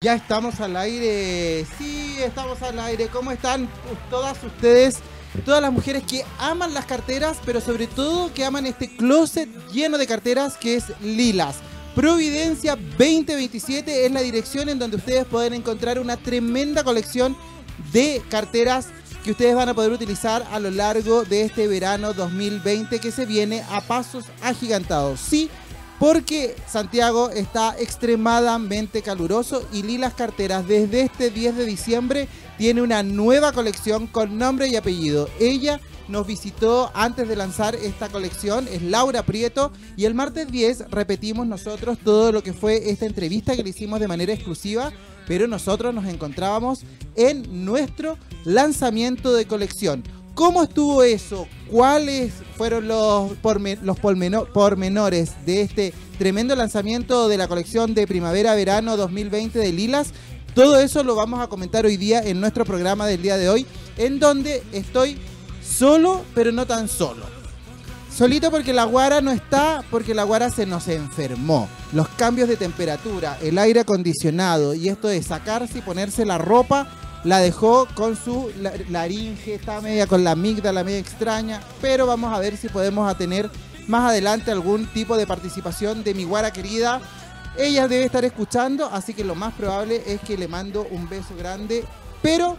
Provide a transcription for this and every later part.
Ya estamos al aire, sí, estamos al aire. ¿Cómo están todas ustedes? Todas las mujeres que aman las carteras, pero sobre todo que aman este closet lleno de carteras que es Lilas. Providencia 2027 es la dirección en donde ustedes pueden encontrar una tremenda colección de carteras que ustedes van a poder utilizar a lo largo de este verano 2020 que se viene a pasos agigantados. Sí, porque Santiago está extremadamente caluroso y Lilas Carteras desde este 10 de diciembre tiene una nueva colección con nombre y apellido. Ella nos visitó antes de lanzar esta colección, es Laura Prieto, y el martes 10 repetimos nosotros todo lo que fue esta entrevista que le hicimos de manera exclusiva, pero nosotros nos encontrábamos en nuestro lanzamiento de colección. ¿Cómo estuvo eso? ¿Cuáles fueron los, los pormenores de este tremendo lanzamiento de la colección de primavera-verano 2020 de Lilas? Todo eso lo vamos a comentar hoy día en nuestro programa del día de hoy, en donde estoy solo, pero no tan solo. Solito porque la guara no está, porque la guara se nos enfermó. Los cambios de temperatura, el aire acondicionado y esto de sacarse y ponerse la ropa la dejó con su laringe, está media con la amígdala media extraña, pero vamos a ver si podemos tener más adelante algún tipo de participación de mi guara querida. Ella debe estar escuchando, así que lo más probable es que le mando un beso grande, pero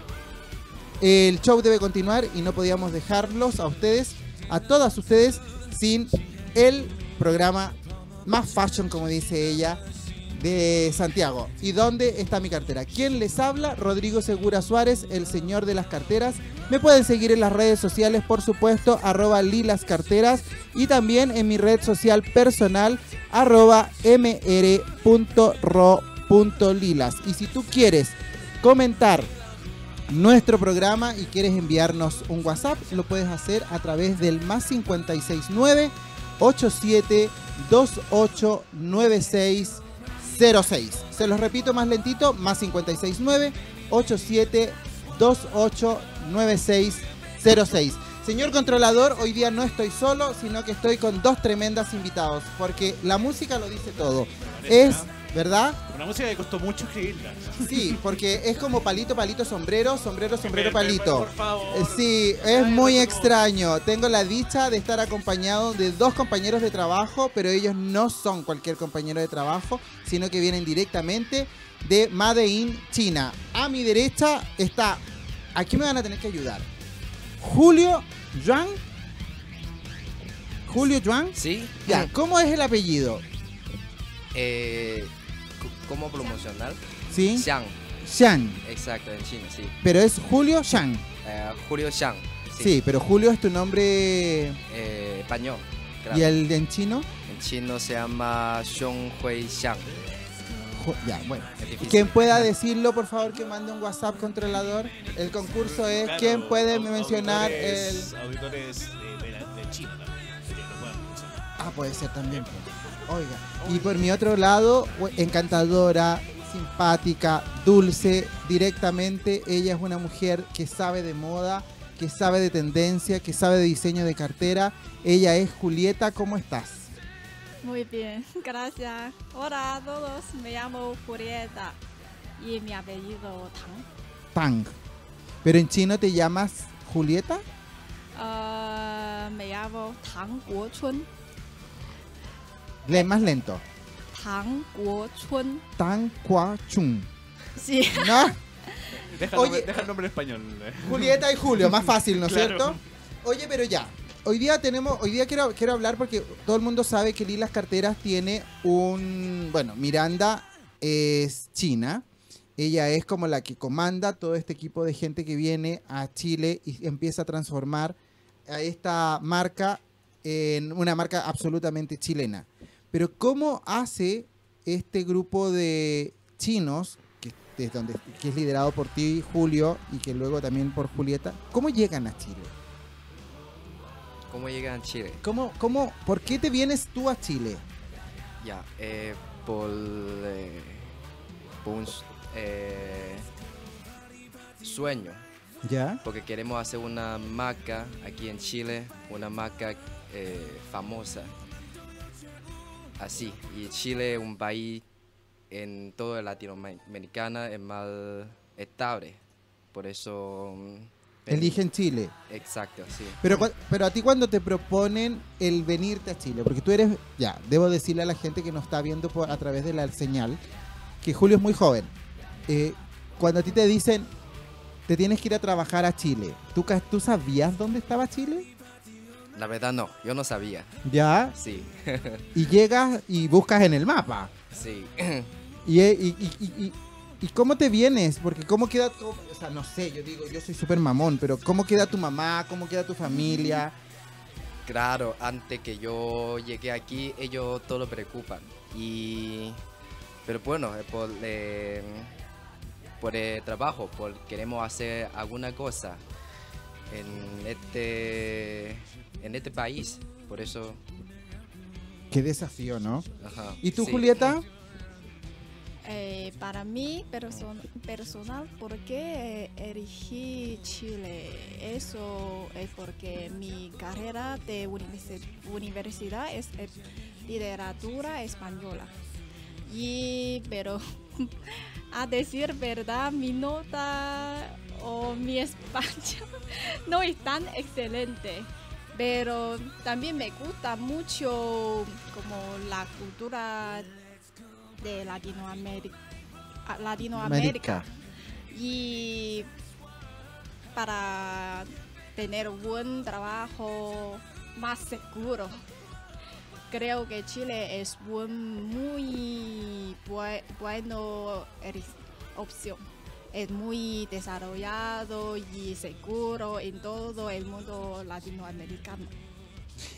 el show debe continuar y no podíamos dejarlos a ustedes, a todas ustedes, sin el programa más fashion, como dice ella, de Santiago. ¿Y dónde está mi cartera? ¿Quién les habla? Rodrigo Segura Suárez, el señor de las carteras. Me pueden seguir en las redes sociales, por supuesto, arroba lilascarteras y también en mi red social personal, arroba mr.ro.lilas. Y si tú quieres comentar nuestro programa y quieres enviarnos un WhatsApp, lo puedes hacer a través del más 569 87 2896 06. Se los repito más lentito, más 569 87 28 9606. Señor controlador, hoy día no estoy solo, sino que estoy con dos tremendas invitados, porque la música lo dice todo. Es ¿verdad? Una música que costó mucho escribirla. Sí, porque es como palito, palito, sombrero, sombrero, sombrero, palito. Eh, sí, es muy extraño. Tengo la dicha de estar acompañado de dos compañeros de trabajo, pero ellos no son cualquier compañero de trabajo, sino que vienen directamente de Made in China. A mi derecha está, aquí me van a tener que ayudar, Julio Yuan. Julio Yuan. Sí. Ya, ¿cómo es el apellido? Eh, ¿Cómo promocionar? Sí. Xiang. Xiang. Exacto, en chino, sí. Pero es Julio Xiang. Eh, Julio Xiang. Sí. pero Julio es tu nombre eh, español. ¿Y el en chino? En chino se llama Xiong Hui Xiang. Ya, bueno. Quien pueda decirlo, por favor, que mande un WhatsApp controlador. El concurso es ¿quién puede mencionar el auditores de, de, China Ah, puede ser también. Pues. Oiga, y por mi otro lado, encantadora, simpática, dulce, directamente, ella es una mujer que sabe de moda, que sabe de tendencia, que sabe de diseño de cartera. Ella es Julieta, ¿cómo estás? Muy bien, gracias. Hola a todos, me llamo Julieta y mi apellido Tang. Tang. ¿Pero en chino te llamas Julieta? Uh, me llamo Tang Guochun. Lee más lento. Tang Guo Chun. Tang Chun. Sí. ¿No? Deja, Oye, deja el nombre en español. Julieta y Julio, más fácil, ¿no es cierto? Oye, pero ya. Hoy día tenemos, hoy día quiero, quiero hablar porque todo el mundo sabe que Lilas Carteras tiene un, bueno, Miranda es china, ella es como la que comanda todo este equipo de gente que viene a Chile y empieza a transformar a esta marca en una marca absolutamente chilena. Pero ¿cómo hace este grupo de chinos, que, es, donde, que es liderado por ti, Julio, y que luego también por Julieta, cómo llegan a Chile? ¿Cómo llegan a Chile? ¿Cómo, cómo, ¿Por qué te vienes tú a Chile? Ya, eh, por, eh, un eh, sueño. ¿Ya? Porque queremos hacer una marca aquí en Chile, una marca famosa así. Y Chile es un país en toda Latinoamericana es más estable. Por eso... mm, Eligen Chile. Exacto, sí. Pero, pero a ti cuando te proponen el venirte a Chile, porque tú eres, ya, debo decirle a la gente que nos está viendo por, a través de la señal, que Julio es muy joven. Eh, cuando a ti te dicen, te tienes que ir a trabajar a Chile, ¿tú, ¿tú sabías dónde estaba Chile? La verdad no, yo no sabía. Ya, Sí, y llegas y buscas en el mapa. sí. ¿Y, y, y, y- cómo te vienes? Porque cómo queda, tu- o sea, no sé, yo digo, yo soy súper mamón, pero ¿cómo queda tu mamá? ¿Cómo queda tu familia? Claro, antes que yo llegué aquí, ellos todo lo preocupan. Y... Pero bueno, por, eh, por el trabajo, por queremos hacer alguna cosa en este, en este país. Por eso... Qué desafío, ¿no? ajá, ¿Y tú, sí. Julieta? Eh, para mí person- personal, ¿por qué elegí Chile? Eso es porque mi carrera de universi- universidad es eh, literatura española. Y, pero a decir verdad, mi nota o mi español no es tan excelente. Pero también me gusta mucho como la cultura de Latinoamérica. a- Latinoamérica. Y para tener buen trabajo más seguro. Creo que Chile es buen, muy bue- bueno opción. Es muy desarrollado y seguro en todo el mundo latinoamericano.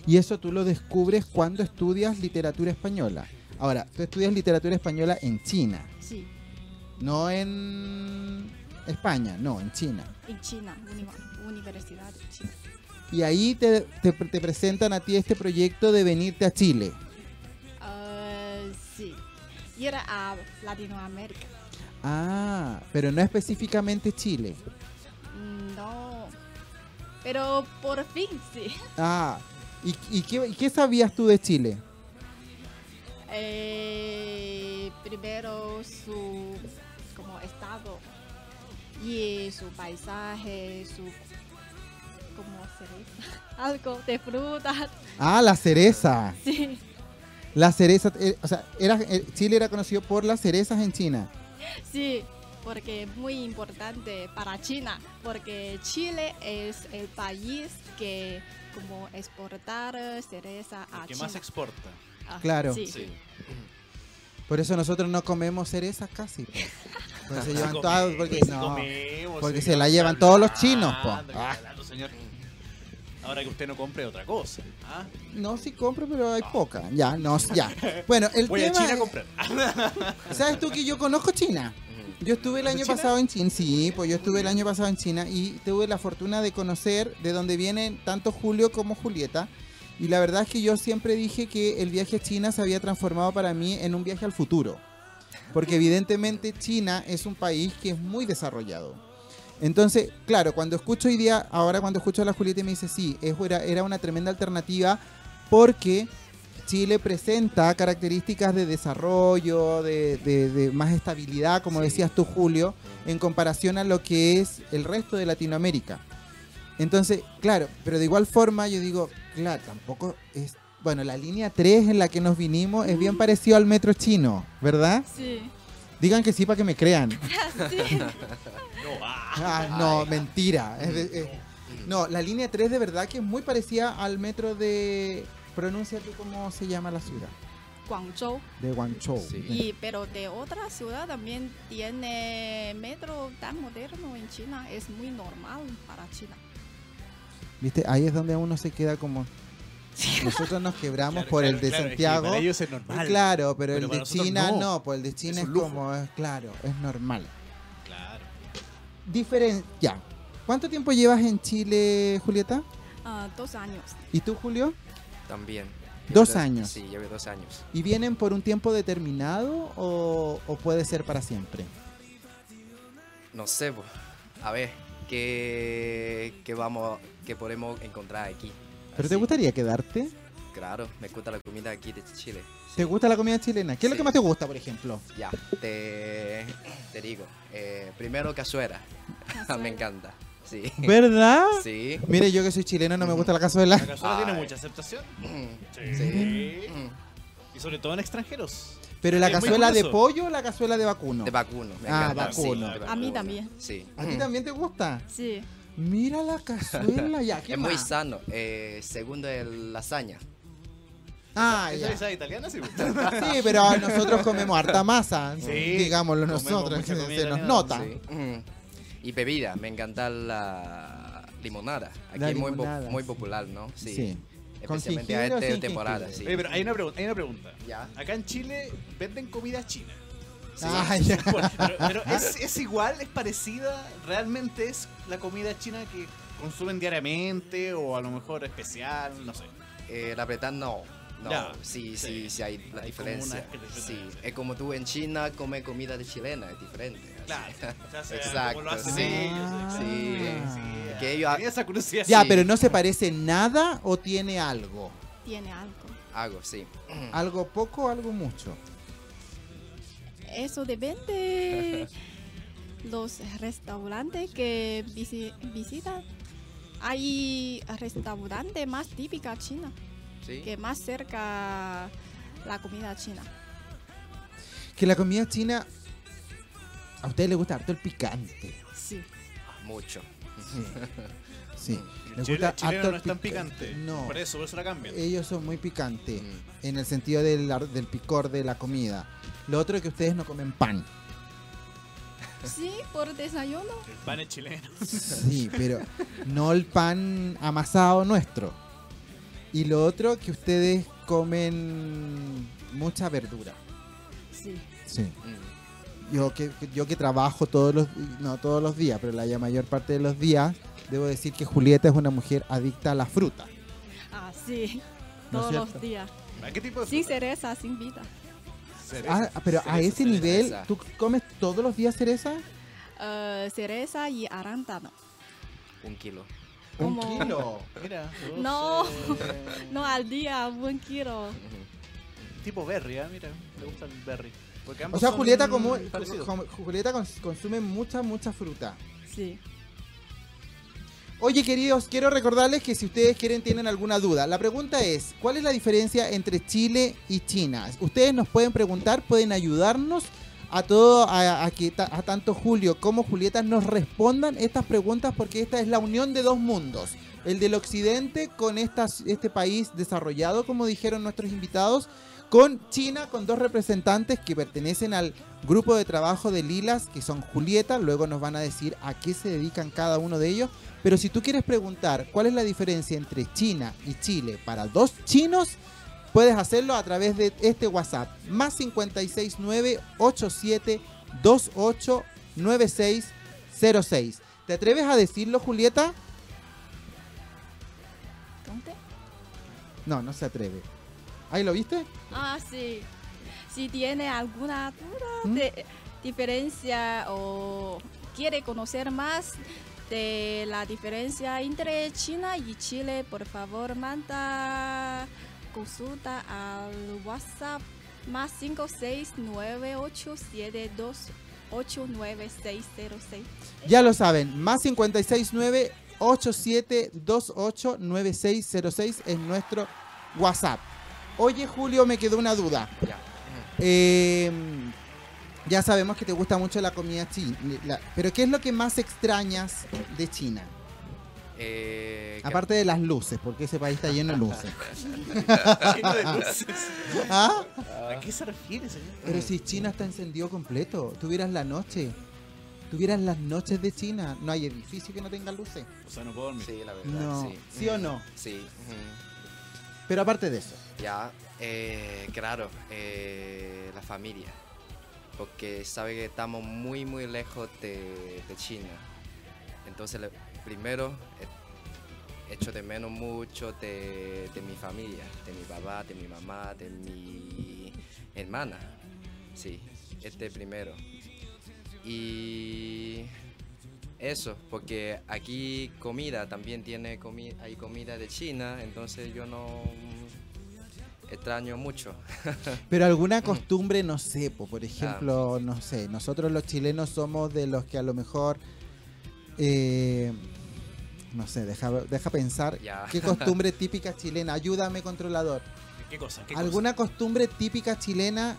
Y eso tú lo descubres cuando estudias literatura española. Ahora, tú estudias literatura española en China, Sí, no en España, no, en China. en China, uni- Universidad de China. Y ahí te, te- te presentan a ti este proyecto de venirte a Chile. Ah, sí, ir a Latinoamérica. Ah, pero no específicamente Chile. No, pero por fin sí. Ah, ¿y, y qué, sabías tú de Chile? Eh, primero su como estado y su paisaje, su como cereza, algo de frutas, Ah, la cereza. sí, La cereza, eh, o sea, era, eh, Chile era conocido por las cerezas en China. Sí, porque es muy importante para China, porque Chile es el país que como exportar cereza a El que China. más exporta. Ah, Claro. sí. Sí. Por eso nosotros no comemos cerezas casi. se Sí llevan todas, porque no. porque se la llevan todos los chinos, po. Ah. señor. Ahora que usted no compre otra cosa. ¿ah? No, sí compro, pero hay poca. Ya, no, ya. Bueno, el Voy a tema China a comprar. ¿Sabes tú que yo conozco China? Yo estuve el ¿De año China? pasado en China, sí, pues yo estuve el año pasado en China y tuve la fortuna de conocer de dónde vienen tanto Julio como Julieta. Y la verdad es que yo siempre dije que el viaje a China se había transformado para mí en un viaje al futuro. Porque evidentemente China es un país que es muy desarrollado. Entonces, claro, cuando escucho hoy día, ahora cuando escucho a la Julieta y me dice, sí, es- era, era una tremenda alternativa porque Chile presenta características de desarrollo, de, de- de más estabilidad, como Sí. decías tú, Julio, en comparación a lo que es el resto de Latinoamérica. Entonces, claro, pero de igual forma yo digo, claro, tampoco es... Bueno, la línea 3 en la que nos vinimos es bien parecido al metro chino, ¿verdad? Sí, Digan que sí para que me crean. sí. No, ah. Ah, no, mentira. Es de- es- no, la línea 3 de verdad que es muy parecida al metro de... Pronuncia tú cómo se llama la ciudad. Guangzhou. De Guangzhou. Sí. Y, pero de otra ciudad también tiene metro tan moderno en China, es muy normal para China. ¿Viste? Ahí es donde uno se queda como... Nosotros nos quebramos Claro, por el de claro, es que Santiago. Para ellos es normal. Claro, pero, Pero el de China no. no. pues el de China Es como, es claro, es normal. Claro. Diferen ya. ¿Cuánto tiempo llevas en Chile, Julieta? Ah, dos años. ¿Y tú, Julio? También. Dos Llevo años. Sí, llevo dos años. ¿Y vienen por un tiempo determinado o, o puede ser para siempre? No sé, po. a ver, ¿qué, qué vamos, qué podemos encontrar aquí? ¿Pero te gustaría quedarte? Claro, me gusta la comida aquí de Chile. ¿Te gusta la comida chilena? ¿Qué es lo Sí. que más te gusta, por ejemplo? Ya, te, te digo. eh, primero cazuela. Me encanta. Sí. ¿Verdad? Sí. Mire, yo que soy chileno no me gusta la cazuela. La cazuela tiene Ay. mucha aceptación. Sí. Sí. Y sobre todo en extranjeros. Pero la Es muy cazuela de curioso. pollo o la cazuela de vacuno. De vacuno. Me Ah, encanta. vacuno. de A mí también. Sí. ¿A ti también te gusta? Sí. Mira la cazuela ya. ¿qué Es muy sano. Eh, segundo, el lasaña. Ah, ¿Esa ya. esa italiana sí? Sí, pero nosotros comemos harta masa. Sí, digámoslo nosotros. Se, nos italiana, nota. Sí. Mm. Y bebida, me encanta la limonada. Aquí La es muy, po- muy sí. popular, ¿no? Sí. Sí. ¿Con Especialmente a esta temporada, sí. Oye, pero hay una, pregunta, hay una pregunta. Ya. Acá en Chile venden comida china. Sí. Ah, ya. Bueno, pero pero ¿es, es igual, es parecida, realmente es la comida china que consumen diariamente o a lo mejor especial, no sé. Eh, la verdad no. No, Ya, sí, sí. sí, sí hay la Hay diferencia. Sí, es como tú en China comes comida de chilena, es diferente. Claro, Exacto, como lo hacen sí. ellos, Sí, exacto. sí. Que ellos esa curiosidad. Ya, Sí. pero no se parece nada o tiene algo. Tiene algo. hago, sí. Algo poco o algo mucho. Eso depende los restaurantes que visi- visitan. Hay restaurantes más típicos china, Sí. que más cerca la comida china. Que la comida china. A ustedes les gusta harto el picante. Sí. Mucho. Sí. El Les chile- gusta el chileno harto no es tan picante. No. Por eso, por eso la cambian. Ellos son muy picantes. Mm. En el sentido del, del picor de la comida. Lo otro es que ustedes no comen pan. Sí, por desayuno. El pan es chileno. Sí, pero no el pan amasado nuestro. Y lo otro que ustedes comen mucha verdura. Sí. Sí. Mm. Yo que, que- yo que trabajo todos los no todos los días, pero la mayor parte de los días, debo decir que Julieta es una mujer adicta a la fruta. Ah, sí. ¿No es Todos los días. ¿A qué tipo de Sin fruta? cereza, sin vida. Cereza. Ah, pero a ese cereza. nivel. ¿tú comes todos los días cereza? Eh, cereza y arándano. Un kilo. Un ¿Cómo? kilo. Mira, No. No al día, buen kilo. Tipo berry, ¿ah? Mira, le gusta el berry. Porque O sea, Julieta como Julieta cons- consume mucha mucha fruta. Sí. Oye, queridos, quiero recordarles que si ustedes quieren, tienen alguna duda, la pregunta es, ¿cuál es la diferencia entre Chile y China? Ustedes nos pueden preguntar, pueden ayudarnos a todo, a, que tanto Julio como Julieta nos respondan estas preguntas porque esta es la unión de dos mundos. El del occidente con estas, este país desarrollado, como dijeron nuestros invitados, con China, con dos representantes que pertenecen al grupo de trabajo de Lilas, que son Julieta, luego nos van a decir a qué se dedican cada uno de ellos. Pero si tú quieres preguntar cuál es la diferencia entre China y Chile para dos chinos, puedes hacerlo a través de este WhatsApp, más 569 87 28 9606. ¿Te atreves a decirlo, Julieta? No, no se atreve. ¿Ahí lo viste? Ah, sí. Si tiene alguna duda ¿Mm? de diferencia o quiere conocer más de la diferencia entre China y Chile, por favor manda consulta al WhatsApp más 56987289606. Ya lo saben, más 569 8728 9606 es nuestro WhatsApp. Oye, Julio, me quedó una duda. Ya. Eh, ya sabemos que te gusta mucho la comida china, pero ¿qué es lo que más extrañas de China? Eh, que- Aparte de las luces, porque ese país está lleno de luces. Lleno de luces. ¿Ah? ¿A qué se refiere, señor? Pero si China está encendido completo, tuvieras la noche, tuvieras las noches de China, no hay edificio que no tenga luces. O sea, no puedo dormir. Sí, la verdad. No. Sí, ¿Sí o no? Sí. Pero aparte de eso, Ya, eh, claro, eh, la familia. Porque sabe que estamos muy, muy lejos de, de China. Entonces, primero, eh, echo de menos mucho de, de mi familia, de mi papá, de mi mamá, de mi hermana. Sí, este primero. Y eso, porque aquí comida también tiene comi hay comida de China, entonces yo no extraño mucho. Pero alguna costumbre, no sé, po, por ejemplo, no sé, nosotros los chilenos somos de los que a lo mejor, eh, no sé, deja, deja pensar, Ya. ¿qué costumbre típica chilena? Ayúdame, controlador. ¿Qué cosa? ¿Qué ¿Alguna costumbre típica chilena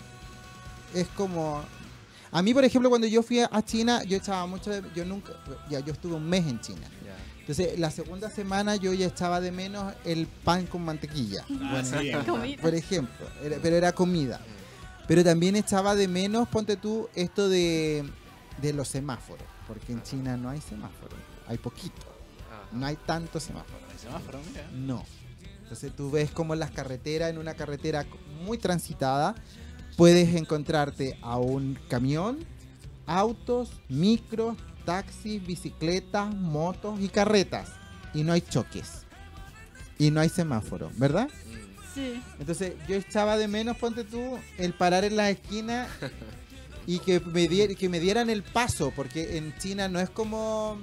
es como... A mí, por ejemplo, cuando yo fui a China, yo echaba mucho de... Yo nunca... Ya, yo estuve un mes en China. Ya. Entonces, la segunda semana yo ya echaba de menos el pan con mantequilla. Ah, Bueno, sí. Comida. por ejemplo, era- pero era comida. Pero también echaba de menos, ponte tú, esto de, de los semáforos, porque en China no hay semáforos, hay poquito, no hay tanto semáforo. El semáforo, mira. No. Entonces tú ves como en las carreteras, en una carretera muy transitada, puedes encontrarte a un camión, autos, micros, taxis, bicicletas, motos y carretas. Y no hay choques. Y no hay semáforo, ¿verdad? Sí. Entonces yo echaba de menos, ponte tú, el parar en la esquina y que me, que me dieran el paso, porque en China no es como,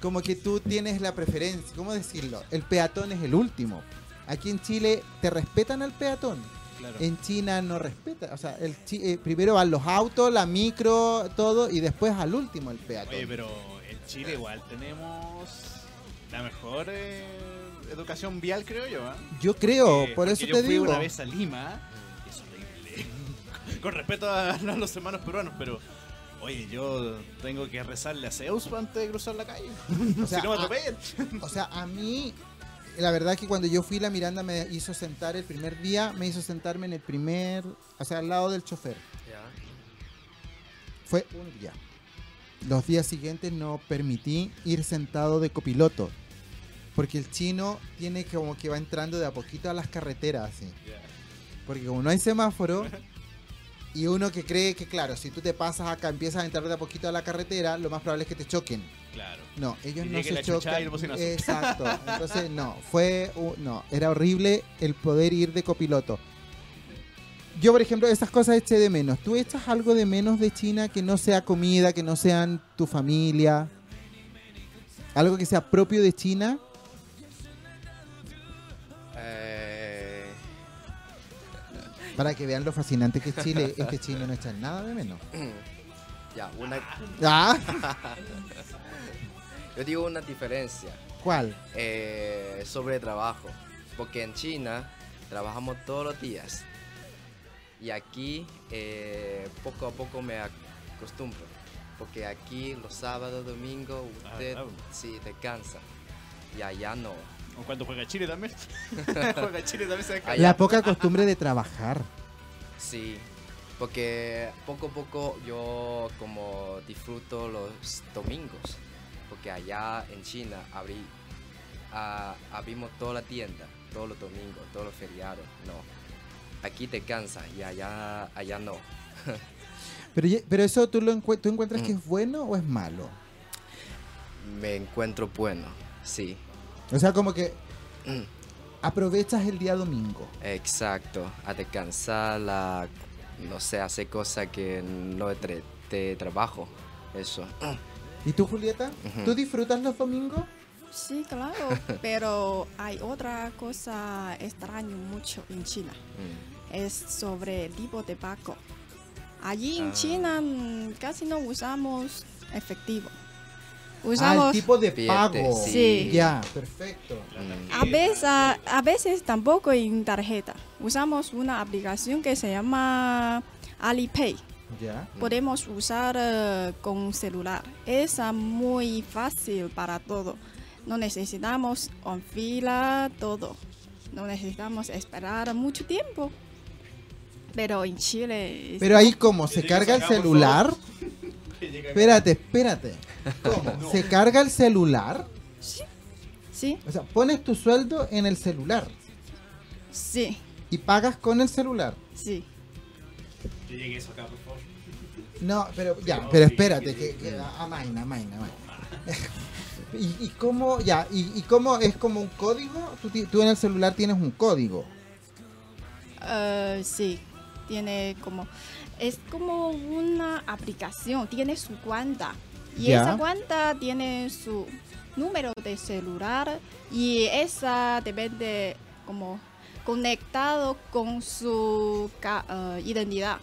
como que tú tienes la preferencia, ¿cómo decirlo? El peatón es el último. Aquí en Chile te respetan al peatón. Claro. En China no respeta, o sea, el eh, primero van los autos, la micro, todo, y después al último el peatón. Oye, pero en Chile igual tenemos la mejor eh, educación vial, creo yo. ¿ah? Yo creo, Eh, por eso yo te fui digo. una vez a Lima y es horrible. Con respeto a, a los hermanos peruanos, pero oye, yo tengo que rezarle a Zeus antes de cruzar la calle. O sea, si no me a- atropellen. O sea, a mí, la verdad que cuando yo fui, la Miranda me hizo sentar el primer día, me hizo sentarme en el primer, o sea, al lado del chofer. Fue un día. Los días siguientes no permití ir sentado de copiloto. Porque el chino tiene como que va entrando de a poquito a las carreteras, así. Porque como no hay semáforo, y uno que cree que, claro, si tú te pasas acá, empiezas a entrar de a poquito a la carretera, lo más probable es que te choquen. Claro. No, ellos Y no se chocan. Exacto. Entonces, no, fue. No, era horrible el poder ir de copiloto. Yo, por ejemplo, esas cosas eché de menos. ¿Tú echas algo de menos de China que no sea comida, que no sean tu familia? Algo que sea propio de China. Para que vean lo fascinante que es Chile, este chino no echa nada de menos. ya, una, ¿Ah? yo digo una diferencia ¿Cuál? eh, sobre trabajo. Porque en China trabajamos todos los días. Y aquí eh, poco a poco me acostumbro. Porque aquí los sábados, domingos, Ah, usted claro. sí descansa. Y allá no. ¿O cuando juega Chile también? juega Chile también se descansa. Allá- La poca costumbre de trabajar. Sí, porque poco a poco yo como disfruto los domingos, porque allá en China abrí, ah, abrimos toda la tienda, todos los domingos, todos los feriados, no. Aquí te cansa y allá, allá no. Pero, pero eso tú, lo encue- tú encuentras que Mm. es bueno o es malo? Me encuentro bueno, sí, O sea, como que aprovechas el día domingo. exacto, a descansar, la, no sé, hacer cosas que no de trabajo, eso. ¿Y tú, Julieta? Ujú. ¿Tú disfrutas los domingos? Sí, claro. Pero hay otra cosa extraña mucho en China. Mm. Es sobre el tipo de pago. Allí en Ah. China mm, casi no usamos efectivo. Ah, Usamos el tipo de pago. Sí. Ya, perfecto. A veces, a, a veces tampoco en tarjeta. Usamos una aplicación que se llama Alipay. Ya. Podemos usar eh, con celular. Es ah, muy fácil para todo. No necesitamos en fila, todo. No necesitamos esperar mucho tiempo. Pero en Chile... Pero ahí, ¿cómo? ¿Se carga el celular? Espérate, espérate. ¿Cómo? ¿Se carga el celular? Sí, O sea, pones tu sueldo en el celular sí, y pagas con el celular. sí. Que llegue eso acá, por favor. No, pero ya, pero sí, espérate, sí, que, sí. que amaina, amaina, amaina. ¿Y, y cómo, ya, y, y cómo es como un código? Tú, en el celular tienes un código. Eh, sí, tiene como... Es como una aplicación, tiene su cuenta. Y esa cuenta tiene su número de celular y esa depende como conectado con su eh, identidad.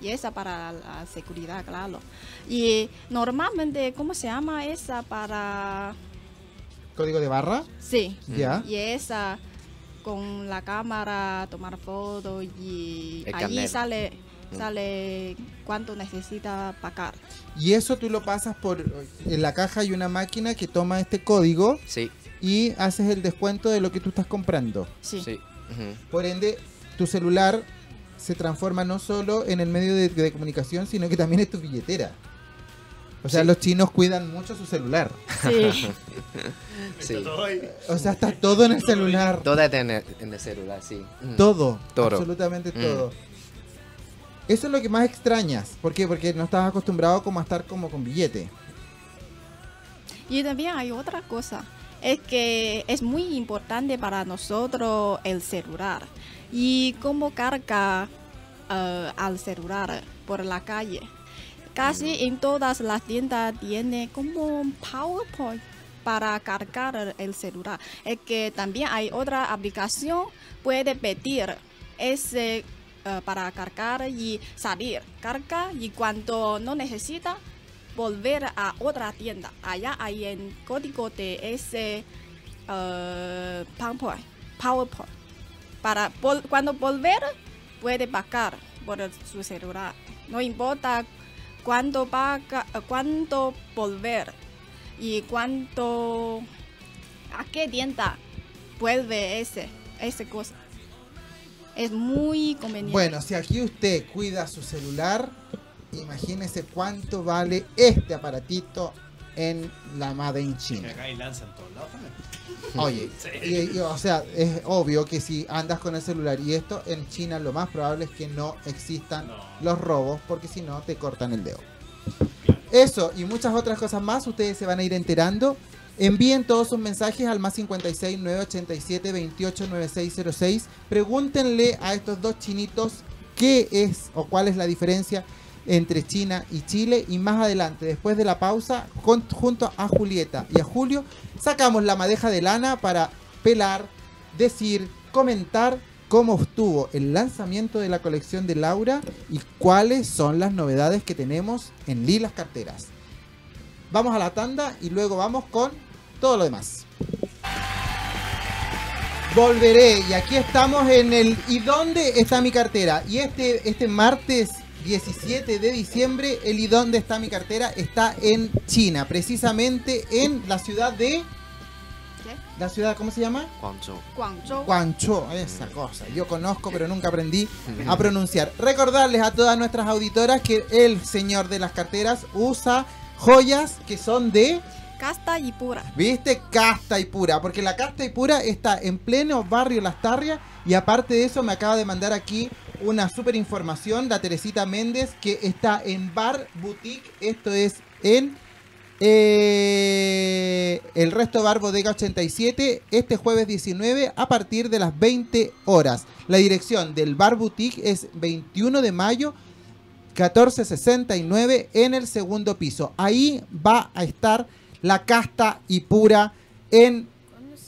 Y esa para la seguridad, claro. Y normalmente, ¿cómo se llama esa para...? Código de barra. Sí. Ya. Y esa con la cámara, tomar fotos y El allí carnet. sale. Sale cuánto necesita pagar. Y eso tú lo pasas por... En la caja hay una máquina que toma este código Sí, y haces el descuento de lo que tú estás comprando. Sí. sí. Por ende, tu celular se transforma no solo en el medio de, de comunicación, sino que también es tu billetera. O sea, Sí. los chinos cuidan mucho su celular. Sí. Sí. O sea, está todo en el celular. Todo está en el, en el celular, sí. Todo. Todo. Absolutamente Mm. Eso es lo que más extrañas. ¿Por qué? Porque no estás acostumbrado a estar como con billete. Y también hay otra cosa, es que es muy importante para nosotros el celular y cómo carga eh, al celular por la calle. Casi en todas las tiendas tiene como un PowerPoint para cargar el celular. Es que también hay otra aplicación, puede pedir ese eh, para cargar y salir. Carga y cuando no necesita, volver a otra tienda. Allá hay el código de ese eh, PowerPoint. Para cuando volver, puede pagar por su celular. No importa cuándo paga, eh, cuándo volver y cuánto a qué tienda vuelve ese, ese cosa. Es muy conveniente. Bueno, si aquí usted cuida su celular, imagínese cuánto vale este aparatito en la Made in China. acá hay lanza en todos lados también. Oye, Sí. y- y, o sea, es obvio que si andas con el celular y esto en China lo más probable es que no existan No. los robos porque si no te cortan el dedo. Eso y muchas otras cosas más ustedes se van a ir enterando. Envíen todos sus mensajes al más 56 987 28 9606. Pregúntenle a estos dos chinitos qué es o cuál es la diferencia entre China y Chile. Y más adelante, después de la pausa, junto a Julieta y a Julio, sacamos la madeja de lana para pelar, decir, comentar cómo estuvo el lanzamiento de la colección de Laura y cuáles son las novedades que tenemos en Lilas Carteras. Vamos a la tanda y luego vamos con todo lo demás. Volveré y aquí estamos en el ¿Y dónde está mi cartera? Y este, este martes 17 de diciembre, el ¿Y dónde está mi cartera? está en China, precisamente en la ciudad de... ¿Qué? ¿La ciudad cómo se llama? Guangzhou. Guangzhou. Guangzhou, esa cosa. Yo conozco, pero nunca aprendí a pronunciar. Recordarles a todas nuestras auditoras que el señor de las carteras usa joyas que son de, Casta y pura. ¿viste? Casta y pura. Porque la casta y pura está en pleno barrio Las Tarrias. Y aparte de eso, me acaba de mandar aquí una super información, la Teresita Méndez, que está en Bar Boutique. Esto es en eh, el resto Bar Bodega 87 este jueves 19 a partir de las 20 horas. La dirección del Bar Boutique es 21 de mayo 1469 en el segundo piso. Ahí va a estar la casta y pura en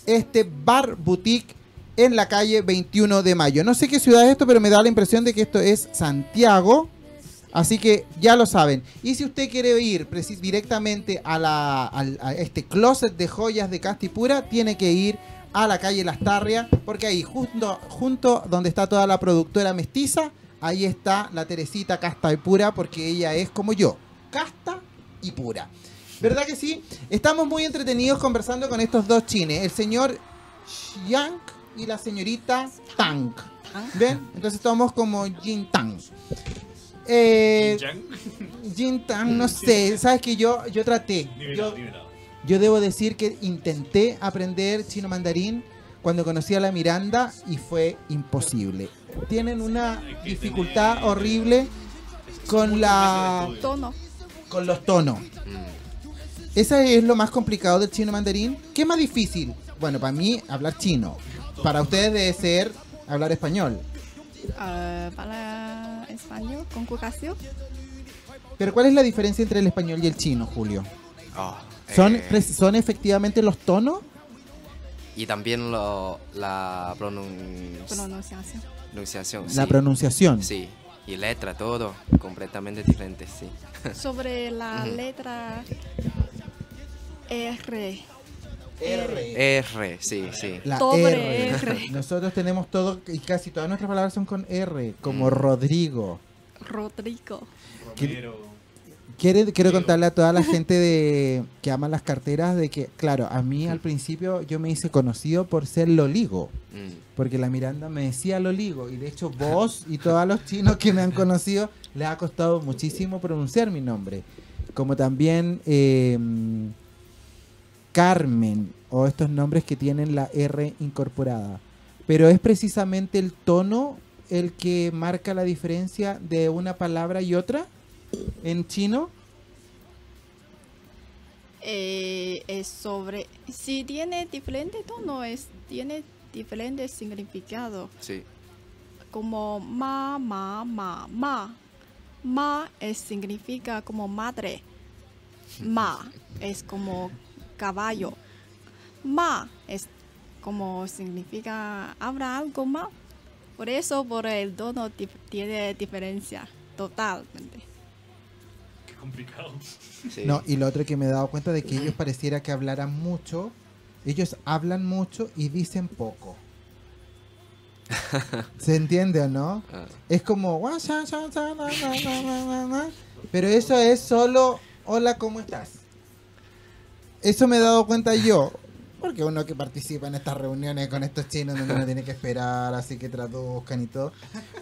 este Bar Boutique en la calle 21 de mayo. No sé qué ciudad es esto, pero me da la impresión de que esto es Santiago. Así que ya lo saben. Y si usted quiere ir directamente a, la, este closet de joyas de casta y pura, tiene que ir a la calle Las Tarrias, porque ahí, junto, junto donde está toda la productora mestiza, ahí está la Teresita Casta y Pura, porque ella es como yo, casta y pura. ¿Verdad que sí? Estamos muy entretenidos conversando con estos dos chines, el señor Xiang y la señorita Tang. ¿Ven? Entonces estamos como Jin Tang. Eh, Yang. Jin Tang, no sé, sabes que yo, yo traté. Yo, yo debo decir que intenté aprender chino mandarín cuando conocí a la Miranda y fue imposible. Tienen una dificultad horrible con la. Tono. con los tonos. ¿Ese es lo más complicado del chino mandarín? ¿Qué es más difícil? Bueno, para mí hablar chino. Para ustedes debe ser hablar español. eh, para español, conjugación. Pero ¿cuál es la diferencia entre el español y el chino, Julio? Ah, ¿Son, eh, ¿son efectivamente los tonos? y también lo- la pronun- Pronunciación. pronunciación. La sí. pronunciación. Sí, y letra, todo completamente diferente, sí. Sobre la letra R. R. R, sí, sí. La R. R. Nosotros tenemos todo y casi todas nuestras palabras son con R, como Mm. Rodrigo. Rodrigo. Romero. Quiero, quiero contarle a toda la gente de que ama las carteras de que, claro, a mí al principio yo me hice conocido por ser Loligo, Mm. porque la Miranda me decía Loligo, y de hecho vos y todos los chinos que me han conocido les ha costado muchísimo pronunciar mi nombre, como también eh, Carmen, o estos nombres que tienen la R incorporada. Pero es precisamente el tono el que marca la diferencia de una palabra y otra en chino. Eh, es sobre. Si tiene diferente tono, es, tiene diferente significado. Sí, Como ma, ma, ma, ma. Ma es, significa como madre. Ma es como caballo. Ma es como significa habrá algo más. Por eso, por el tono dif- tiene diferencia totalmente. Qué complicado. sí. No, y lo otro que me he dado cuenta de que ellos pareciera que hablaran mucho. Ellos hablan mucho y dicen poco. ¿Se entiende o no? Ah, Es como... Pero eso es solo... Hola, ¿cómo estás? Eso me he dado cuenta yo. Porque uno que participa en estas reuniones con estos chinos donde uno tiene que esperar, así que traduzcan y todo.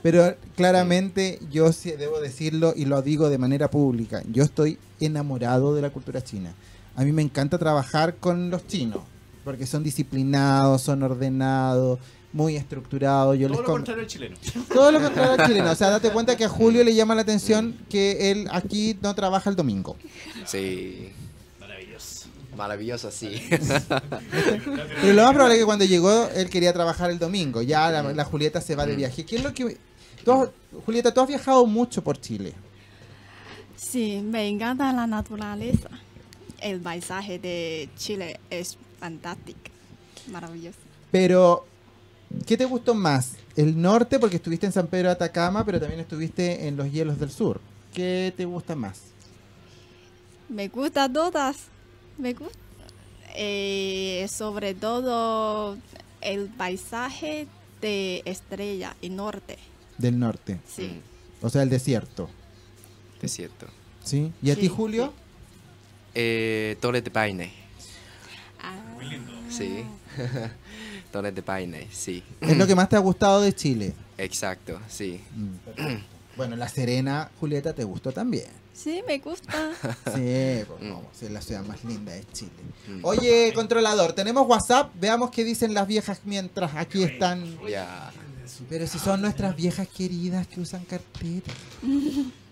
Pero claramente yo sí debo decirlo y lo digo de manera pública. Yo estoy enamorado de la cultura china. A mí me encanta trabajar con los chinos. Porque son disciplinados, son ordenados, muy estructurados. Yo Todo les lo contrario al chileno. todo lo contrario al chileno. O sea, date cuenta que a Julio le llama la atención que él aquí no trabaja el domingo. sí, Maravilloso. sí. Pero lo más probable es que cuando llegó él quería trabajar el domingo. Ya la, la Julieta se va de viaje. ¿Qué es lo que... tú Julieta, tú has viajado mucho por Chile. Sí, me encanta la naturaleza. El paisaje de Chile es fantástico, maravilloso. Pero, ¿qué te gustó más? El norte, porque estuviste en San Pedro de Atacama, pero también estuviste en los hielos del sur. ¿Qué te gusta más? Me gusta todas. Me gusta. eh, sobre todo el paisaje de Estrella y Norte. Del norte. Sí. O sea, el desierto. Es cierto. ¿Sí? ¿Y a Sí, ti, Julio? Eh, Torre de Paine, Ah, sí. Torre de Paine, sí. Es lo que más te ha gustado de Chile. Exacto, sí. Mm. Bueno, La Serena, Julieta, te gustó también. Sí, me gusta. Sí, pues, no, sí, es la ciudad más linda de Chile. Mm. Oye, controlador, tenemos WhatsApp. Veamos qué dicen las viejas mientras aquí están. Ya. Pero si son nuestras viejas queridas que usan cartera.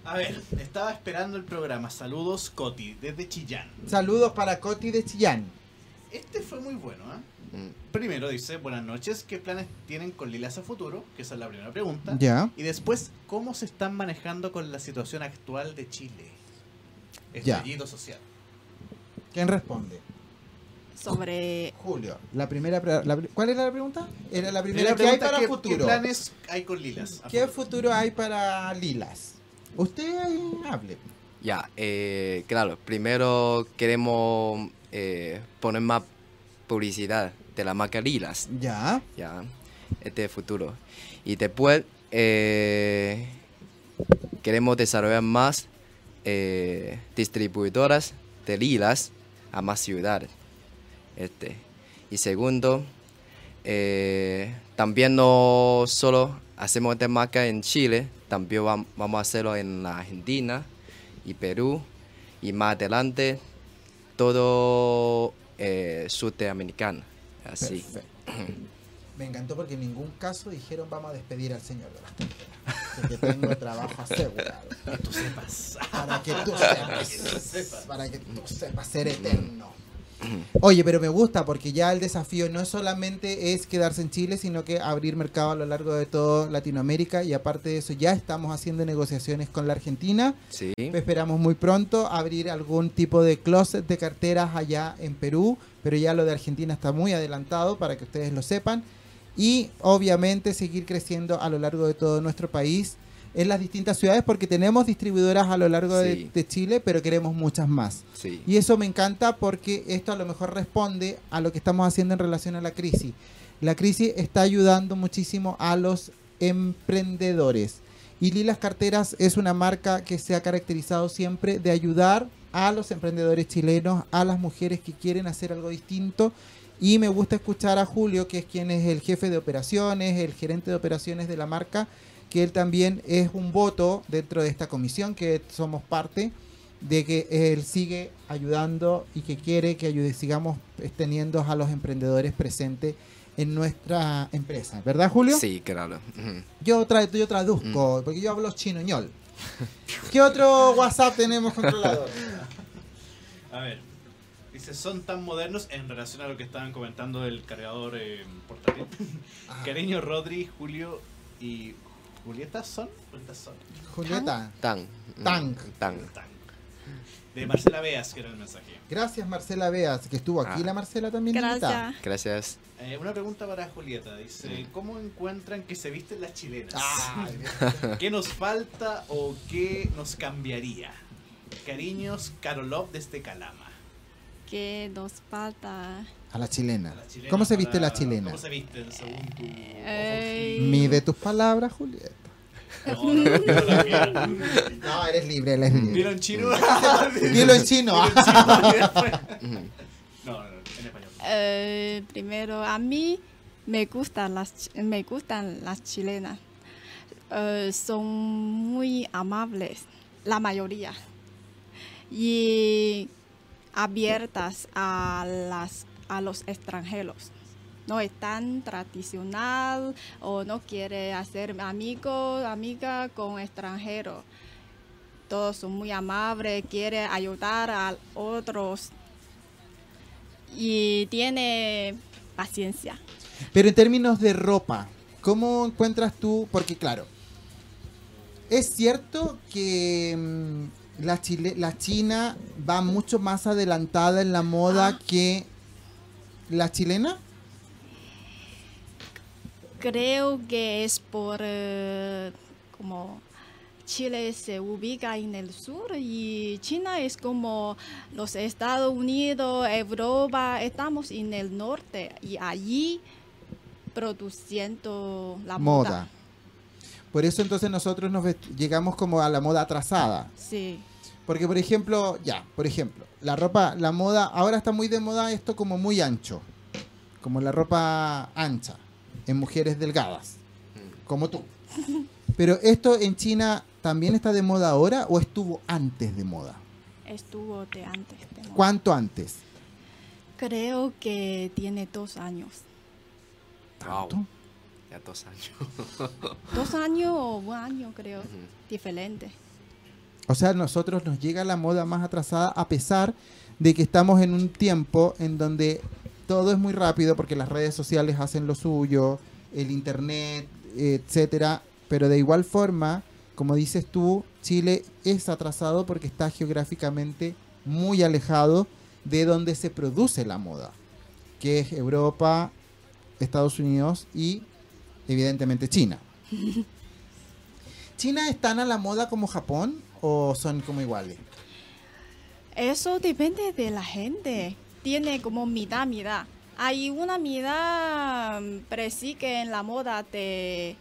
A ver, estaba esperando el programa. Saludos, Coti, desde Chillán. Saludos para Coti de Chillán. Este fue muy bueno, ¿ah? Mm. Primero dice, buenas noches, ¿qué planes tienen con Lilas a futuro? Que esa es la primera pregunta. Ya. Y después, ¿cómo se están manejando con la situación actual de Chile? Ya. Estallido social. ¿Quién responde? Sobre Julio. La primera, pre- la pri- ¿Cuál era la pregunta? Era la primera Primera que hay pregunta, para ¿qué, futuro. ¿Qué planes hay con Lilas? a ¿Qué futuro? futuro hay para Lilas? Usted ahí hable. Ya, eh, claro, primero queremos eh, poner más publicidad de la marca Lilas, Ya. ya, este futuro. Y después eh, queremos desarrollar más eh, distribuidoras de Lilas a más ciudades. Este. Y segundo, eh, también no solo hacemos esta marca en Chile, también vam- vamos a hacerlo en la Argentina y Perú y más adelante todo eh, sudamericano. Así. Perfecto. Me encantó porque en ningún caso dijeron vamos a despedir al señor de las. Así que tengo trabajo asegurado. Que tú sepas. Para que tú sepas. Para que tú sepas ser eterno. Oye, pero me gusta porque ya el desafío no solamente es quedarse en Chile, sino que abrir mercado a lo largo de toda Latinoamérica y aparte de eso ya estamos haciendo negociaciones con la Argentina. Sí. Esperamos muy pronto abrir algún tipo de closet de carteras allá en Perú, pero ya lo de Argentina está muy adelantado para que ustedes lo sepan. Y obviamente seguir creciendo a lo largo de todo nuestro país en las distintas ciudades porque tenemos distribuidoras a lo largo de, Chile, pero queremos muchas más. Sí. Y eso me encanta porque esto a lo mejor responde a lo que estamos haciendo en relación a la crisis. La crisis está ayudando muchísimo a los emprendedores. Y Lilas Carteras es una marca que se ha caracterizado siempre de ayudar a los emprendedores chilenos, a las mujeres que quieren hacer algo distinto. Y me gusta escuchar a Julio, que es quien es el jefe de operaciones, el gerente de operaciones de la marca, que él también es un voto dentro de esta comisión, que somos parte de que él sigue ayudando y que quiere que ayude, sigamos teniendo a los emprendedores presentes en nuestra empresa, ¿verdad Julio? Sí, claro. Yo, tra yo traduzco, porque yo hablo chinoñol. ¿Qué otro WhatsApp tenemos controlador? A ver. Dice, son tan modernos en relación a lo que estaban comentando del cargador eh, portátil. Cariño, Rodri, Julio y... ¿Julieta son? Julieta son. Julieta, Tan. Tan. Tan. Tan. De Marcela Beas, que era el mensaje. gracias Marcela Beas, que estuvo aquí Ah. la Marcela también. Gracias. Gracias. Eh, una pregunta para Julieta. Dice, ¿cómo encuentran que se visten las chilenas? Ay, ¿Qué nos falta o qué nos cambiaría? Cariños, Karolov desde Calama. ¿Qué nos falta? a la chilena. A la chilena ¿Cómo se viste para- la chilena? ¿Cómo se visten según tu... Eh, Mide tus palabras, Julieta. No, no, mía. No, eres libre, eres libre. Dilo en chino. Dilo en chino. No, no, no, en español. eh, primero, a mí me gustan las, ch- me gustan las chilenas. Eh, son muy amables, la mayoría. Y abiertas a, las, a los extranjeros. No es tan tradicional o no quiere hacer amigo, amiga con extranjeros. Todos son muy amables, quiere ayudar a otros y tiene paciencia. Pero en términos de ropa, ¿cómo encuentras tú? Porque claro, es cierto que mm, la, Chile, la China va mucho más adelantada en la moda Ah. que la chilena. Creo que es por eh, como Chile se ubica en el sur y China es como los Estados Unidos, Europa, estamos en el norte y allí produciendo la moda. moda. Por eso entonces nosotros nos llegamos como a la moda atrasada. Sí, Porque por ejemplo, ya, por ejemplo, la ropa, la moda, ahora está muy de moda esto como muy ancho. Como la ropa ancha, en mujeres delgadas, como tú. Pero esto en China también está de moda ahora o estuvo antes de moda? estuvo de antes. de moda. ¿Cuánto antes? Creo que tiene dos años. Wow. ¿Tanto? Ya dos años. Dos años o un año creo, diferente. O sea, a nosotros nos llega la moda más atrasada a pesar de que estamos en un tiempo en donde todo es muy rápido porque las redes sociales hacen lo suyo, el internet, etcétera, pero de igual forma, como dices tú, Chile es atrasado porque está geográficamente muy alejado de donde se produce la moda, que es Europa, Estados Unidos y evidentemente China. ¿China es tan a la moda como Japón o son como iguales? Eso depende de la gente. Tiene como mitad, mitad. Hay una mitad mm, presigue en la moda de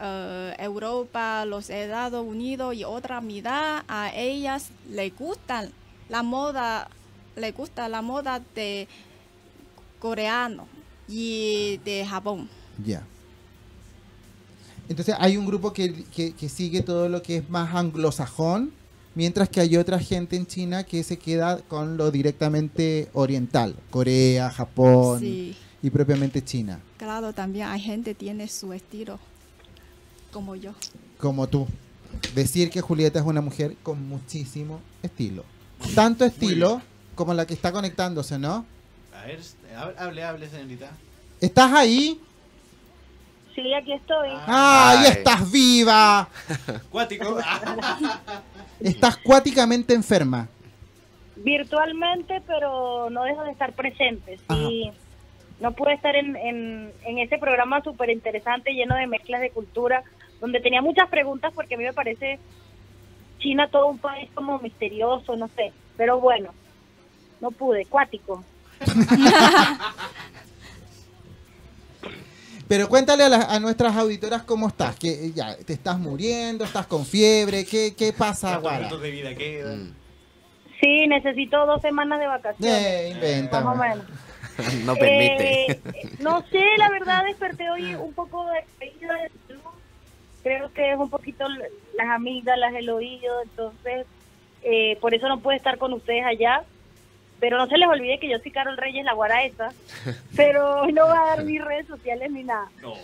eh, Europa, los Estados Unidos y otra mitad a ellas le gustan la moda, le gusta la moda de coreano y de Japón. Ya. Entonces hay un grupo que, que- que sigue todo lo que es más anglosajón, mientras que hay otra gente en China que se queda con lo directamente oriental, Corea, Japón Sí, y propiamente China, claro, también hay gente que tiene su estilo, como yo. como tú. Decir que Julieta es una mujer con muchísimo estilo. Tanto estilo como la que está conectándose, ¿no? A ver, hab- hable, hable, señorita. ¿Estás ahí? Sí, aquí estoy. ¡Ay, Ay. estás viva! Cuático. Estás cuáticamente enferma. Virtualmente, pero no dejo de estar presente. Sí, no pude estar en, en, en ese programa súper interesante, lleno de mezclas de cultura, donde tenía muchas preguntas porque a mí me parece China todo un país como misterioso, no sé. Pero bueno, no pude, cuático. Pero cuéntale a, las- a nuestras auditoras cómo estás. Que eh, ya te estás muriendo, estás con fiebre. ¿Qué, qué pasa, ¿Cuántos Guara? de vida quedan? Mm. Sí, necesito dos semanas de vacaciones. Eh, inventa. Más o menos. No permite. Eh, no sé, la verdad desperté hoy un poco despedida de salud. Creo que es un poquito las amígdalas, el oído, entonces eh, por eso no puedo estar con ustedes allá. Pero no se les olvide que yo soy Carol Reyes, la guara esa. Pero no va a dar mis redes sociales ni nada. No.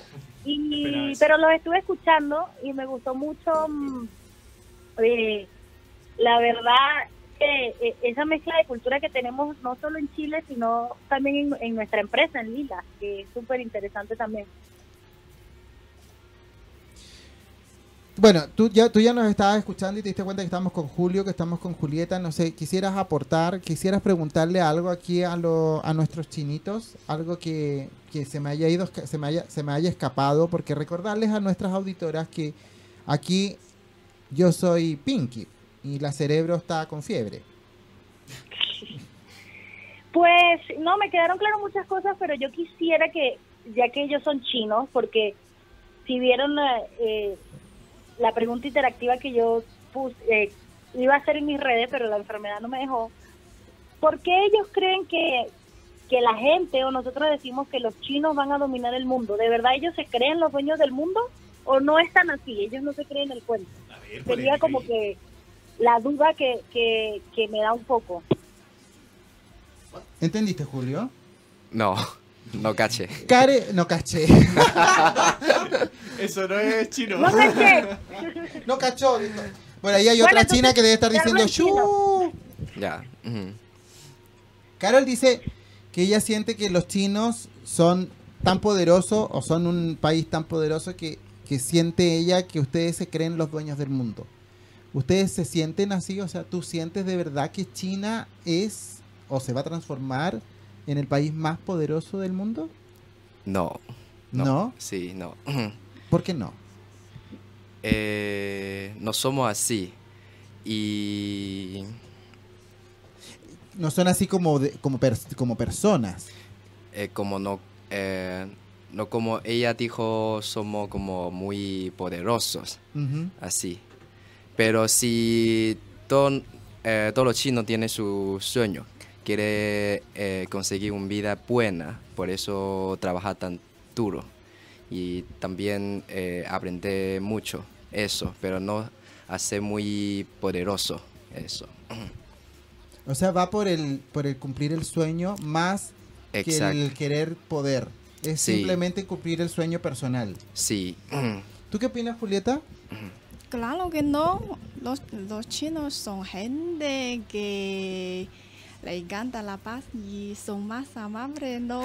Y, pero los estuve escuchando y me gustó mucho. mm, eh, la verdad, que eh, esa mezcla de cultura que tenemos no solo en Chile, sino también en, en nuestra empresa, en Lila, que es súper interesante también. Bueno, tú ya, tú ya nos estabas escuchando y te diste cuenta que estamos con Julio, que estamos con Julieta. No sé, quisieras aportar, quisieras preguntarle algo aquí a, lo, a nuestros chinitos, algo que, que se me haya ido, se me haya, se me haya escapado, porque recordarles a nuestras auditoras que aquí yo soy Pinky y la cerebro está con fiebre. Pues no, me quedaron claras muchas cosas, pero yo quisiera que, ya que ellos son chinos, porque si vieron eh, eh, la pregunta interactiva que yo puse, eh, iba a hacer en mis redes, pero la enfermedad no me dejó, ¿por qué ellos creen que, que la gente o nosotros decimos que los chinos van a dominar el mundo? ¿De verdad ellos se creen los dueños del mundo o no es tan así? Ellos no se creen el cuento. Ver, Sería como ahí. que la duda que, que, que me da un poco. ¿Entendiste, Julio? No, no caché. Care, no caché. Eso no es chino. No caché. No cachó. Bueno, ahí hay Bueno, otra china que debe estar diciendo. Ya. Carol dice que ella siente que los chinos son tan poderosos o son un país tan poderoso que, que siente ella que ustedes se creen los dueños del mundo. ¿Ustedes se sienten así? O sea, ¿tú sientes de verdad que China es o se va a transformar en el país más poderoso del mundo? No. ¿No? Sí, no. ¿Por qué no? Eh, no somos así. Y No son así como, de- como, como personas. eh, como no, eh, no como ella dijo, somos como muy poderosos, así. Pero si todo, eh, todos los chinos tienen su sueño, quiere eh, conseguir una vida buena, por eso trabaja tan duro y también eh, aprender mucho eso, pero no hacer muy poderoso eso. O sea, va por el, por el cumplir el sueño más que el querer poder. Es Sí. simplemente cumplir el sueño personal. Sí. ¿Tú qué opinas, Julieta? Claro que no. Los, los chinos son gente que le encanta la paz y son más amables. No,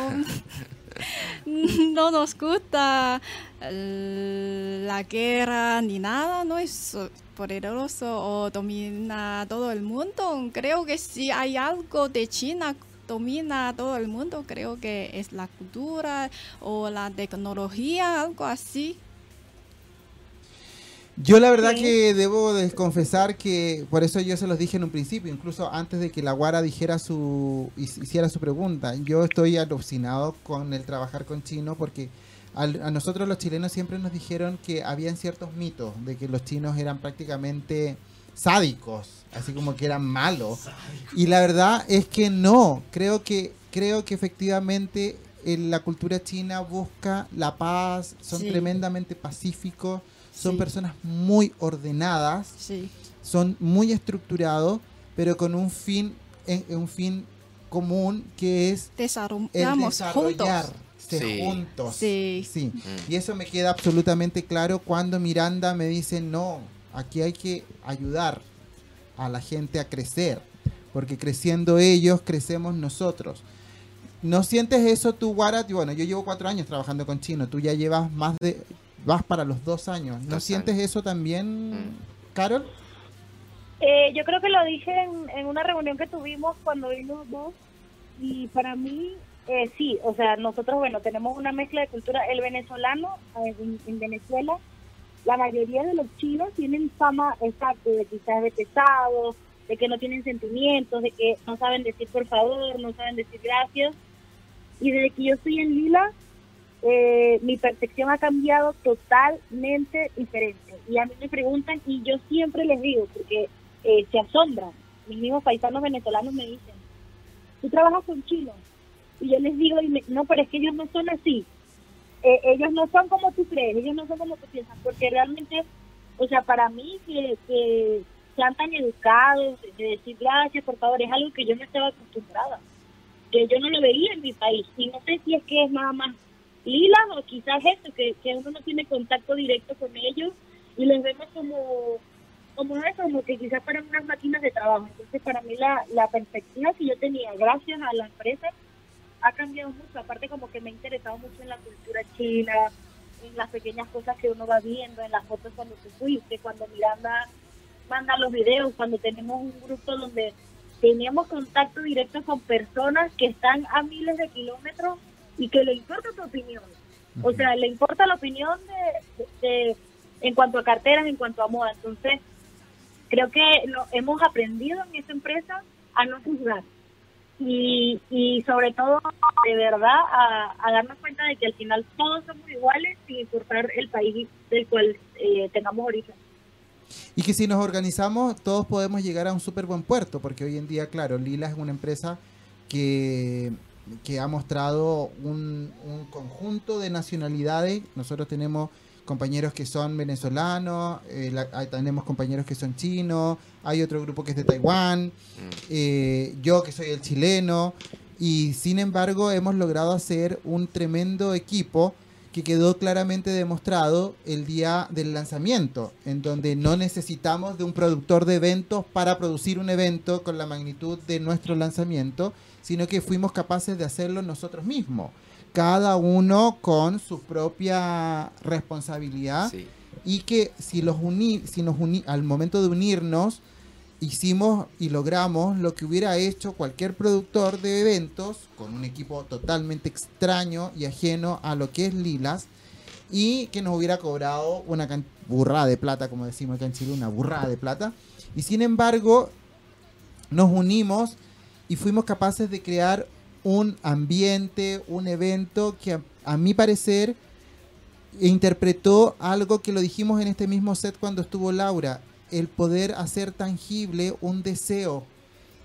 no nos gusta la guerra ni nada. No es poderoso o domina todo el mundo. Creo que si hay algo de China domina todo el mundo, creo que es la cultura o la tecnología, algo así. Yo la verdad Sí. que debo de confesar que por eso yo se los dije en un principio, incluso antes de que la Guara dijera su hic- hiciera su pregunta. Yo estoy alucinado con el trabajar con chino porque al- a nosotros los chilenos siempre nos dijeron que habían ciertos mitos de que los chinos eran prácticamente sádicos, así como que eran malos. Y la verdad es que no, creo que creo que efectivamente en la cultura china busca la paz, son Sí. tremendamente pacíficos, son Sí. personas muy ordenadas, Sí. son muy estructurados, pero con un fin en- un fin común que es el desarrollar juntos. Sí. juntos. Sí. Sí. Mm. Y eso me queda absolutamente claro cuando Miranda me dice, no, aquí hay que ayudar a la gente a crecer. porque creciendo ellos, crecemos nosotros. ¿No sientes eso tú, Warat? Bueno, yo llevo cuatro años trabajando con chino, tú ya llevas más de, vas para los dos años. ¿No Dos sientes años. eso también, Mm. Carol? Eh, yo creo que lo dije en, en una reunión que tuvimos cuando vimos vos y para mí eh, sí, o sea, nosotros bueno tenemos una mezcla de cultura, el venezolano eh, en, en Venezuela, la mayoría de los chinos tienen fama exacto de quizás de pesados, de que no tienen sentimientos, de que no saben decir por favor, no saben decir gracias y desde que yo estoy en Lila eh, mi percepción ha cambiado totalmente diferente. Y a mí me preguntan y yo siempre les digo, porque eh, se asombran, mis mismos paisanos venezolanos me dicen, tú trabajas con chinos. Y yo les digo, y me- no, pero es que ellos no son así. Eh, ellos no son como tú crees, ellos no son como tú piensas, porque realmente, o sea, para mí que, que sean tan educados, de decir gracias, por favor, es algo que yo no estaba acostumbrada que yo no lo veía en mi país. Y no sé si es que es nada más lila o quizás eso, que, que uno no tiene contacto directo con ellos y los vemos como, como eso, como que quizás fueran unas máquinas de trabajo. Entonces, para mí la, la perspectiva que yo tenía gracias a la empresa ha cambiado mucho. Aparte, como que me he interesado mucho en la cultura china, en las pequeñas cosas que uno va viendo, en las fotos cuando tú fuiste, cuando Miranda manda los videos, cuando tenemos un grupo donde tenemos contacto directo con personas que están a miles de kilómetros y que le importa tu opinión. O sea, le importa la opinión de, de- de- en cuanto a carteras, en cuanto a moda. Entonces, creo que lo, hemos aprendido en esa empresa a no juzgar. Y, y sobre todo, de verdad, a, a darnos cuenta de que al final todos somos iguales sin importar el país del cual eh, tengamos origen. Y que si nos organizamos, todos podemos llegar a un súper buen puerto, porque hoy en día, claro, Lila es una empresa que, que ha mostrado un, un conjunto de nacionalidades. Nosotros tenemos compañeros que son venezolanos, eh, la- tenemos compañeros que son chinos, hay otro grupo que es de Taiwán, eh, yo que soy el chileno, y sin embargo hemos logrado hacer un tremendo equipo que quedó claramente demostrado el día del lanzamiento, en donde no necesitamos de un productor de eventos para producir un evento con la magnitud de nuestro lanzamiento, sino que fuimos capaces de hacerlo nosotros mismos, cada uno con su propia responsabilidad Sí. y que si los uní, si nos uní, al momento de unirnos hicimos y logramos lo que hubiera hecho cualquier productor de eventos con un equipo totalmente extraño y ajeno a lo que es Lilas y que nos hubiera cobrado una burrada de plata, como decimos acá en Chile, una burrada de plata. Y sin embargo, nos unimos y fuimos capaces de crear un ambiente, un evento que a, a mi parecer interpretó algo que lo dijimos en este mismo set cuando estuvo Laura, el poder hacer tangible un deseo.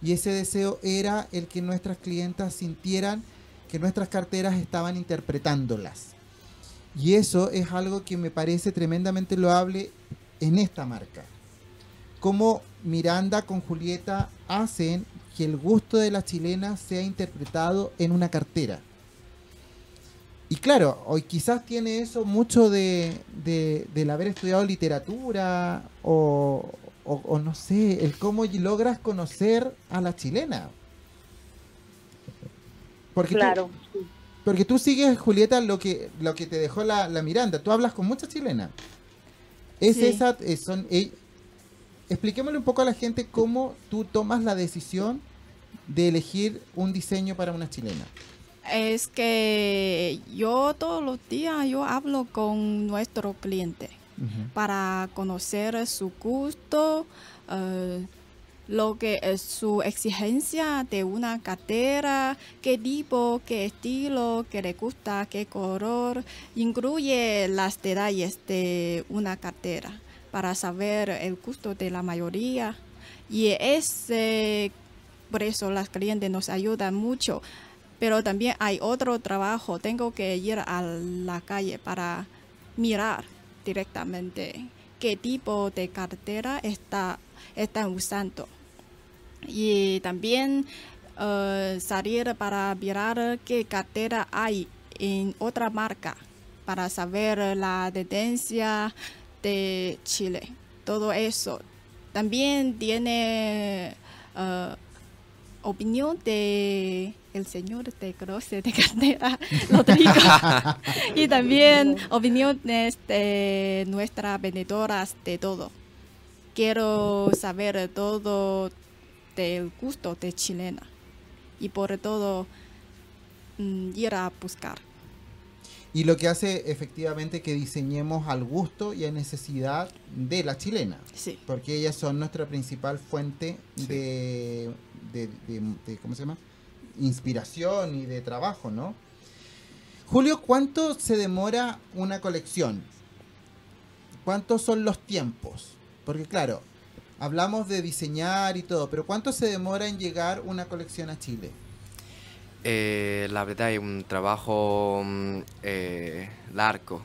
Y ese deseo era el que nuestras clientas sintieran que nuestras carteras estaban interpretándolas. Y eso es algo que me parece tremendamente loable en esta marca. Como Miranda con Julieta hacen que el gusto de la chilena sea interpretado en una cartera. Y claro, hoy quizás tiene eso mucho de, de- del haber estudiado literatura o, o- o no sé, el cómo logras conocer a la chilena. Porque tú- Claro. sí. porque tú sigues, Julieta, lo que, lo que te dejó la, la Miranda. Tú hablas con mucha chilena. Es Sí. esa, eh, son, eh, expliquémosle un poco a la gente cómo tú tomas la decisión de elegir un diseño para una chilena. Es que yo todos los días yo hablo con nuestro cliente para conocer su gusto, eh, lo que es su exigencia de una cartera, qué tipo, qué estilo, qué le gusta, qué color, incluye los detalles de una cartera para saber el gusto de la mayoría. Y ese, por eso las clientes nos ayudan mucho. Pero también hay otro trabajo, tengo que ir a la calle para mirar directamente qué tipo de cartera está, están usando. Y también eh, salir para mirar qué cartera hay en otra marca para saber la tendencia de Chile. Todo eso. También tiene eh, opinión de el señor de Croce de cartera, Rodrigo. y también opiniones de nuestras vendedoras de todo. Quiero saber todo del gusto de chilena. Y por todo mm, ir a buscar. Y lo que hace efectivamente que diseñemos al gusto y a necesidad de la chilena. Sí. Porque ellas son nuestra principal fuente de, de- de- de- ¿cómo se llama? Inspiración y de trabajo, ¿no? Julio, ¿cuánto se demora una colección? ¿Cuántos son los tiempos? Porque claro, hablamos de diseñar y todo, pero ¿cuánto se demora en llegar una colección a Chile? Eh, la verdad es un trabajo mm, eh, largo.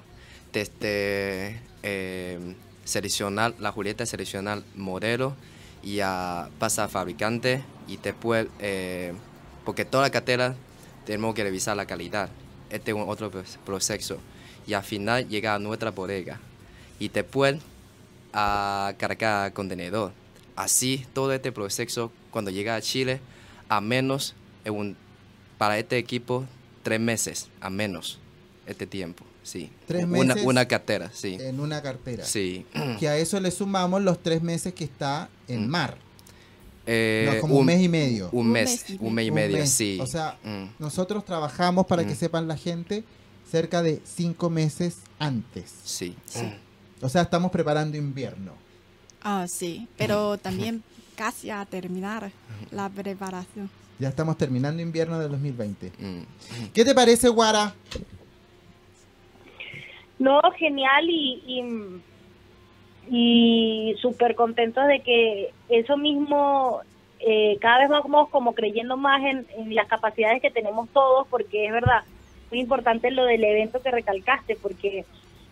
Desde eh, seleccionar la Julieta, seleccionar modelo y a pasar a fabricante y después, porque toda la cartera tenemos que revisar la calidad. Este es otro proce- proceso. Y al final llega a nuestra bodega. Y después a cargar contenedor. Así, todo este proceso, cuando llega a Chile, a menos en un para este equipo tres meses a menos este tiempo sí Tres una, meses una cartera sí En una cartera. sí Que a eso le sumamos los tres meses que está en Mm. mar. Eh, No, como un, mes y medio. un Un mes un mes y medio mes. sí O sea, Mm, nosotros trabajamos, para que Mm. sepan la gente, cerca de cinco meses antes. sí Sí. O sea, estamos preparando invierno. Ah, sí. Pero también casi a terminar la preparación. Ya estamos terminando invierno del 2020. Mm. ¿Qué te parece, Guara? No, genial y, y, y súper contentos de que eso mismo, eh, cada vez vamos como creyendo más en, las capacidades que tenemos todos, porque es verdad, muy importante lo del evento que recalcaste, porque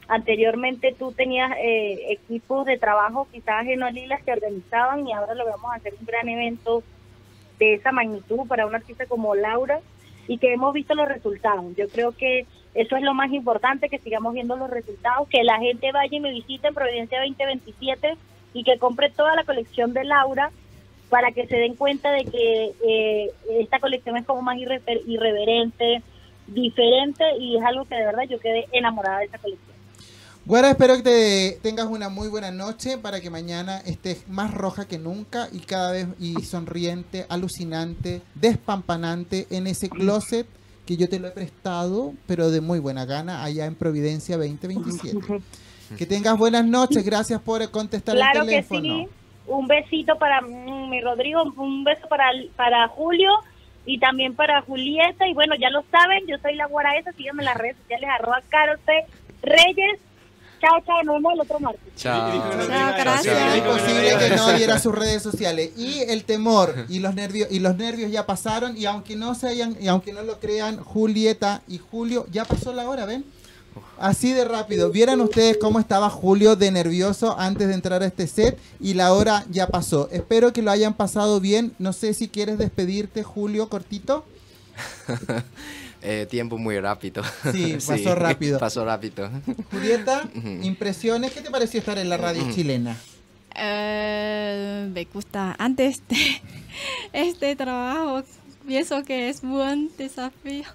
anteriormente tú tenías eh, equipos de trabajo quizás en Olilas que organizaban y ahora lo vamos a hacer un gran evento de esa magnitud para una artista como Laura y que hemos visto los resultados. Yo creo que eso es lo más importante, que sigamos viendo los resultados, que la gente vaya y me visite en Providencia 2027 y que compre toda la colección de Laura para que se den cuenta de que eh, esta colección es como más irrever- irreverente, diferente y es algo que de verdad yo quedé enamorada de esa colección. Guara, espero que te tengas una muy buena noche para que mañana estés más roja que nunca y cada vez y sonriente, alucinante, despampanante en ese closet que yo te lo he prestado, pero de muy buena gana, allá en Providencia 2027. Que tengas buenas noches, gracias por contestar Claro el que teléfono. sí. Un besito para mm, mi Rodrigo, un beso para, para Julio y también para Julieta. Y bueno, ya lo saben, yo soy la guara esa, síganme en las redes sociales, arroba Carol. Reyes. Chao, chao, nos vemos el otro martes. chao que Chao, que gracias. Es que imposible que no que diera sus redes sociales. Y el temor y los nervios y los nervios ya pasaron. Y aunque no se hayan, y aunque no lo crean, Julieta y Julio, ya pasó la hora, ¿ven? Así de rápido. Vieran ustedes cómo estaba Julio de nervioso antes de entrar a este set y la hora ya pasó. Espero que lo hayan pasado bien. No sé si quieres despedirte, Julio, cortito. Eh, tiempo muy rápido Sí, pasó rápido. pasó rápido Julieta, impresiones. ¿Qué te pareció estar en la radio chilena? Eh, me gusta antes de este trabajo. Pienso que es buen desafío.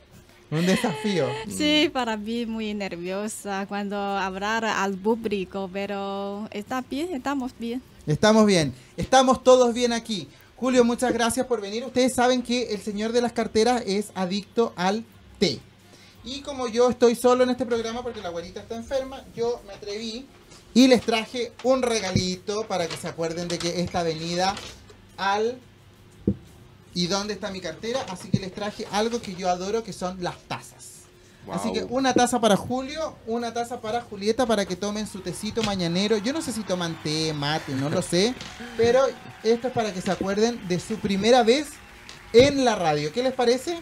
Un desafío. Sí, para mí muy nerviosa cuando hablar al público, pero está bien, estamos bien. Estamos bien, estamos todos bien aquí. Julio, muchas gracias por venir. Ustedes saben que el señor de las carteras es adicto al té. Y como yo estoy solo en este programa porque la abuelita está enferma, yo me atreví y les traje un regalito para que se acuerden de que esta avenida al... ¿Y dónde está mi cartera? Así que les traje algo que yo adoro, que son las tazas. Así Wow. que una taza para Julio, una taza para Julieta para que tomen su tecito mañanero. Yo no sé si toman té, mate, no lo sé. Pero esto es para que se acuerden de su primera vez en la radio. ¿Qué les parece?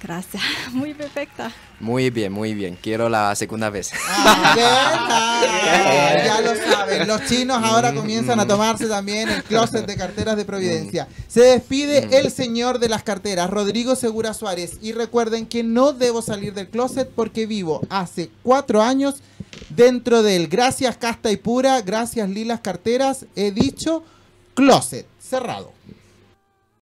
Gracias, muy perfecta. muy bien muy bien quiero la segunda vez Ah, ya lo saben. Los chinos ahora comienzan a tomarse también el closet de carteras de Providencia. Se despide el señor de las carteras, Rodrigo Segura Suárez. Y recuerden que no debo salir del closet porque vivo hace cuatro años dentro de él. Gracias, Casta y Pura. Gracias, Lilas Carteras. He dicho closet cerrado.